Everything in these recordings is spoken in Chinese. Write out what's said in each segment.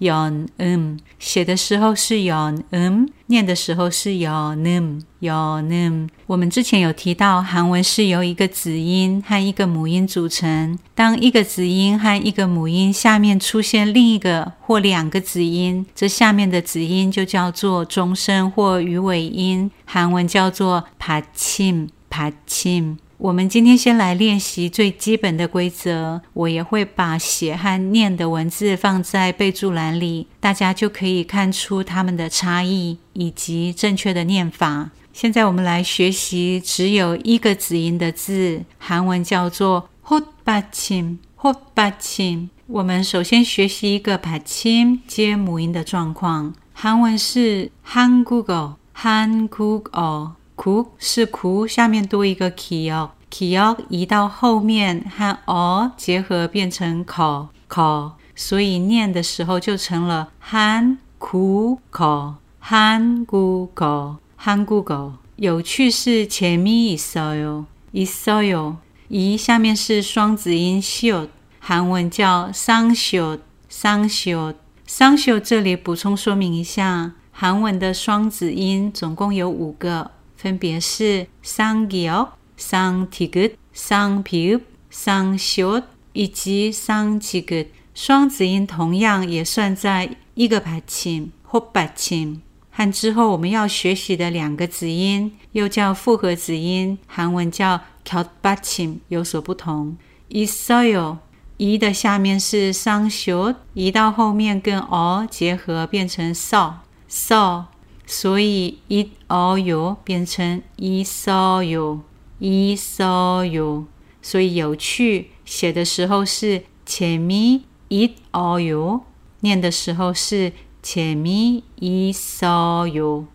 yon um，写的时候是 yon um，念的时候是 yon um yon um。我们之前有提到，韩文是由一个子音和一个母音组成。当一个子音和一个母音下面出现另一个或两个子音，这下面的子音就叫做中声或鱼尾音。韩文叫做 pa chim pa chim。我们今天先来练习最基本的规则。我也会把写和念的文字放在备注栏里，大家就可以看出它们的差异以及正确的念法。现在我们来学习只有一个子音的字，韩文叫做 hot ba chim hot ba chim。我们首先学习一个 ba chim 接母音的状况。韩文是 hangugo hangugo。苦是苦，下面多一个 kyo，kyo 移到后面和 o 结合变成口口，所以念的时候就成了 han ku ko han gu go han gu go。有趣是前面一 soyo 一 soyo，一下面是双子音 should，韩文叫 sang should sang should sang should。这里补充说明一下，韩文的双子音总共有五个。分别是상기 억, 상티 그, 상피 흡, 상쇼트以及상지 그。 双子音同样也算在一个받침或받 침， 和之后我们要学习的两个子音又叫复合子音，韩文叫결받침有所不同。이소 요， 이的下面是상쇼 트， 移到后面跟어结合变成 소， 소。 所以一哦哟变成一嗦哟一嗦哟，所以有趣写的时候是前面一哦哟，念的时候是前面一嗦哟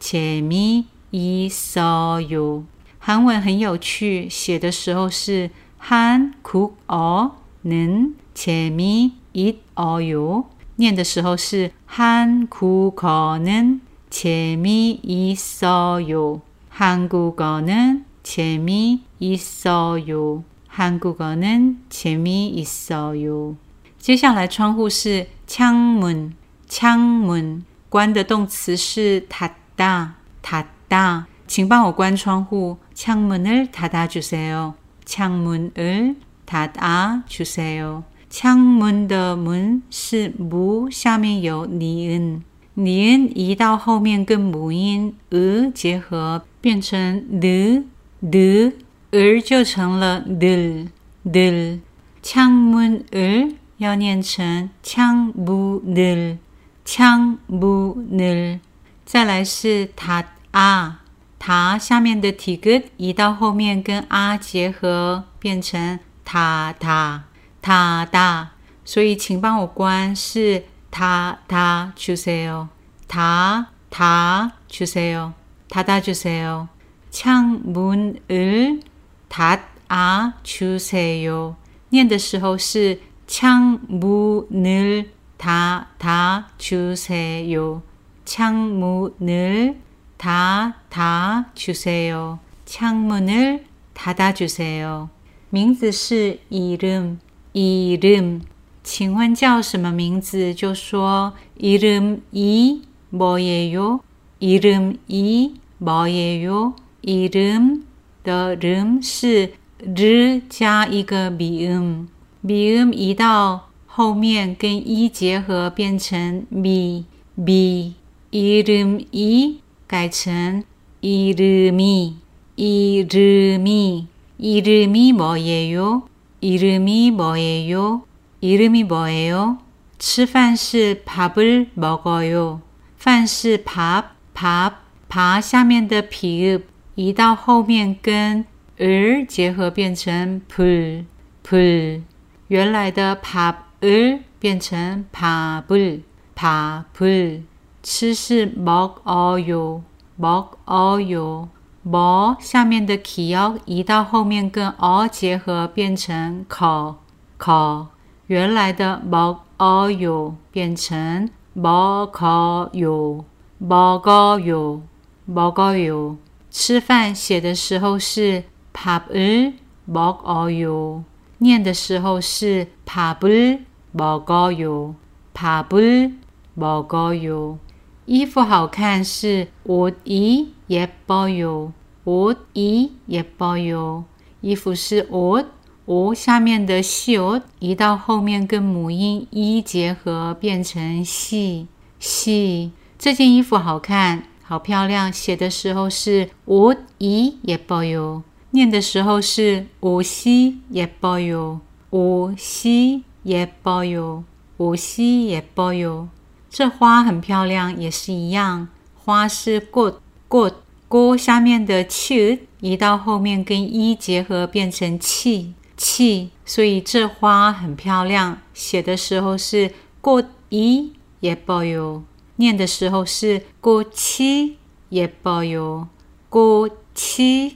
前面一嗦哟。韩文很有趣，写的时候是한국어는前面一哦哟，念的时候是한국어는 재미있어요. 한국어는 재미있어요. 한국어는 재미있어요. 接下来窗户是 창문, 창문. 关的动词是 닫다, 닫다. 请帮我关窗户. 창문을 닫아주세요. 창문을 닫아주세요. 창문的문是무下面有니은 连移到后面跟母音呃结合，变成的的，而就成了的的。枪门儿要念成枪不的，枪不的。再来是塔啊塔，下面的体格移到后面跟啊结合，变成塔塔塔塔。所以请帮我关是。 다, 다 주세요. 다, 다 주세요. 닫아 주세요. 창문을 닫아 주세요. 念的时候是 창문을 닫아 주세요. 창문을 닫아 주세요. 창문을 닫아 주세요. 名字是 이름, 이름. 请问叫什么名字？就说이름이뭐예 요？ 이름이뭐예 요？ 이름的름是日加一个鼻音，鼻音移到后面跟一结合变成미 미。 이름이改成이름이이름이이름이뭐예 요？ 이름이뭐예 요？ 이름이뭐예 요？ 吃饭是밥을먹어 요。 饭是밥 밥， 밥下面的皮읍移到后面跟을结合变成불불原来的밥 을变成밥 을， 밥 을。 吃是 먹어요먹어요 먹下面的 k 이移到后面跟 o 结合变成 거 거， 原来的 먹어요变成 먹어요먹어요먹어요吃饭写的时候是 밥을먹어요念的时候是 밥을먹어요밥을먹어요衣服好看是옷이예뻐요옷이예뻐요衣服是옷 哦下面的 s h o 移到后面跟母音一结合变成 shi s i 这件衣服好看好漂亮写的时候是哦 i 也包邮念的时候是哦 si 也包邮哦 si 也包邮哦 si 也包邮。这花很漂亮也是一样花是 good good 锅下面的 shirt 移到后面跟一结合变成气。气，所以这花很漂亮。写的时候是꽃이예뻐 요， 念的时候是꽃이예뻐 요， 꽃이예뻐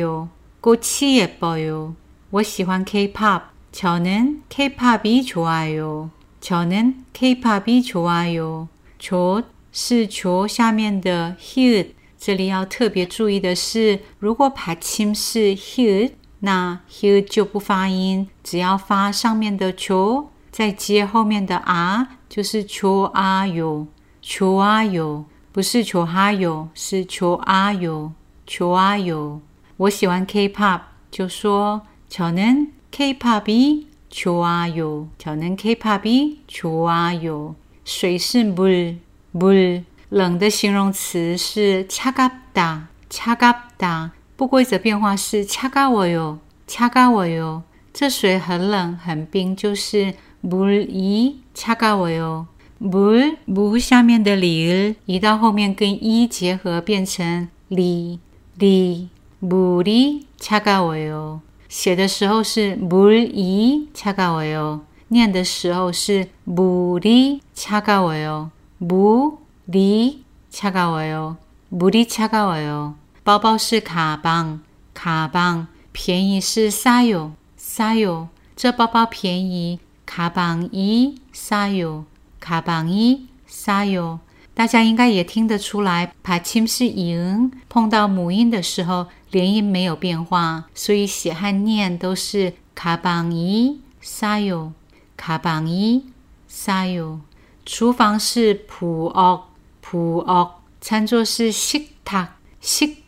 요， 꽃이예뻐 요。 我喜欢 K-pop，저는 K-pop 이좋아 요。 저는 K-pop 이좋아 요。 저是球下面的 hit，这里要特别注意的是，如果받침是 hit， 那 hit 就不发音，只要发上面的球，再接后面的啊，就是球啊有，球啊有，不是球哈有，是球啊有，球啊有。我喜欢 K-pop，就说저는 K-pop 이좋아 요， 저는 K-pop 이좋아 요。 水是물 물， 冷的形容词是차갑 다， 차갑 다。 不规则变化是“恰嘎我哟，恰嘎我哟”，这水很冷很冰，就是“木一恰嘎我哟”，木木下面的“里”移到后面跟“一”结合变成“里里木里恰噶我哟”。写的时候是“木一恰噶我哟”，念的时候是“木里恰噶我哟”，“木里恰噶我哟”，“木里恰噶我哟”。包包是卡邦，卡邦便宜是싸 요， 싸 요。 这包包便宜，卡邦이싸 요， 卡邦이싸 요。 大家应该也听得出来，받침是잉， 碰到母音的时候，连音没有变化，所以写和念都是卡邦이싸 요， 卡邦이싸 요。 厨房是부 억， 부 억， 餐桌是식 탁， 식 탁，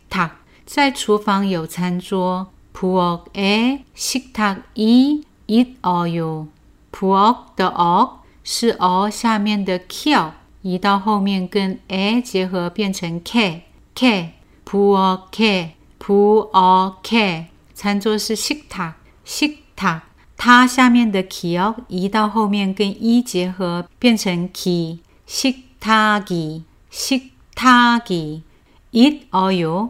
在厨房有餐桌，부억에식탁이있어 요， 부억的억是어下面的 켜， 移到后面跟 에结合变成 k k， 부억 해， 부억 해， 餐桌是식 탁， 식 탁。 它下面的 kiok 移到后面跟一结合变成 ki 식탁이식탁이있어요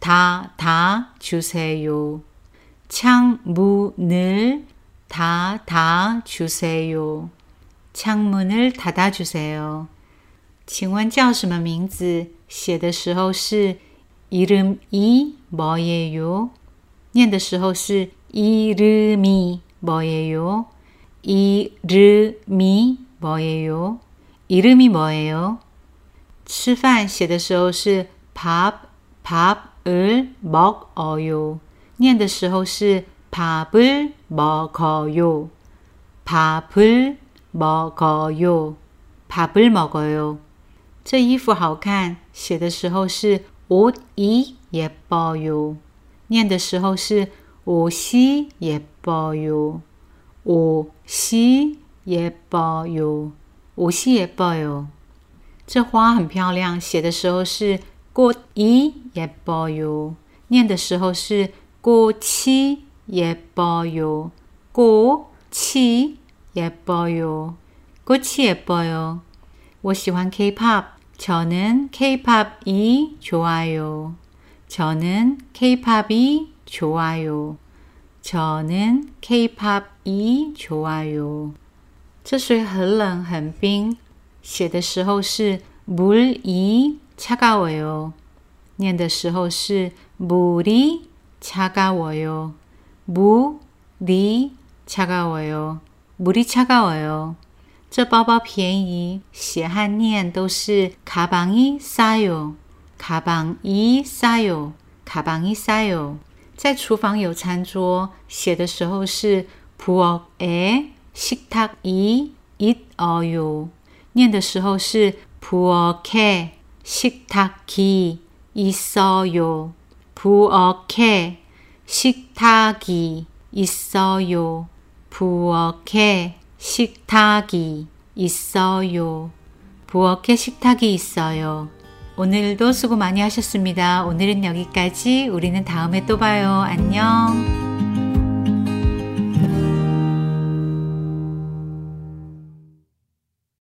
닫아주세요창문을닫아주세요창문을닫아주세요请问叫什么名字？写的时候是이름이뭐예요念的时候是이름이뭐예요 이름이뭐예 요？ 이름이뭐예 요？ 吃饭写的时候是 밥 밥 을 먹어요。念的时候是 밥을 먹어요。 밥을 먹어요。 밥을 먹어요。 这衣服好看，写的时候是 옷이 예뻐요。 念的时候是 옷이 예뻐요。 옷이 예뻐요。 옷이 예뻐요。 这花很漂亮，写的时候是 꽃이 예뻐요。 念的时候是 꽃이 예뻐요. 꽃이 예뻐요. 꽃이 예뻐요. 我喜欢 K-pop. 저는 K-pop이 좋아요. 저는 K-pop이 좋아요. 저는 K-pop이 좋아요. 这水很冷很冰，写的时候是 물이 차가워요. 念的时候是 물이 차가워요. 물이 차가워요. 물이 차가워요. 这包包便宜，写和念都是 가방이 싸요. 가방이 싸요. 가방이 싸요. 在厨房有餐桌，写的时候是 부엌에 식탁이 있어요. 念的时候是 부엌에 식탁이 있어요. 부엌에 식탁이 있어요. 부엌에 식탁이 있어요. 부엌에 식탁이 있어요. 오늘도 수고 많이 하셨습니다. 오늘은 여기까지. 우리는 다음에 또 봐요. 안녕.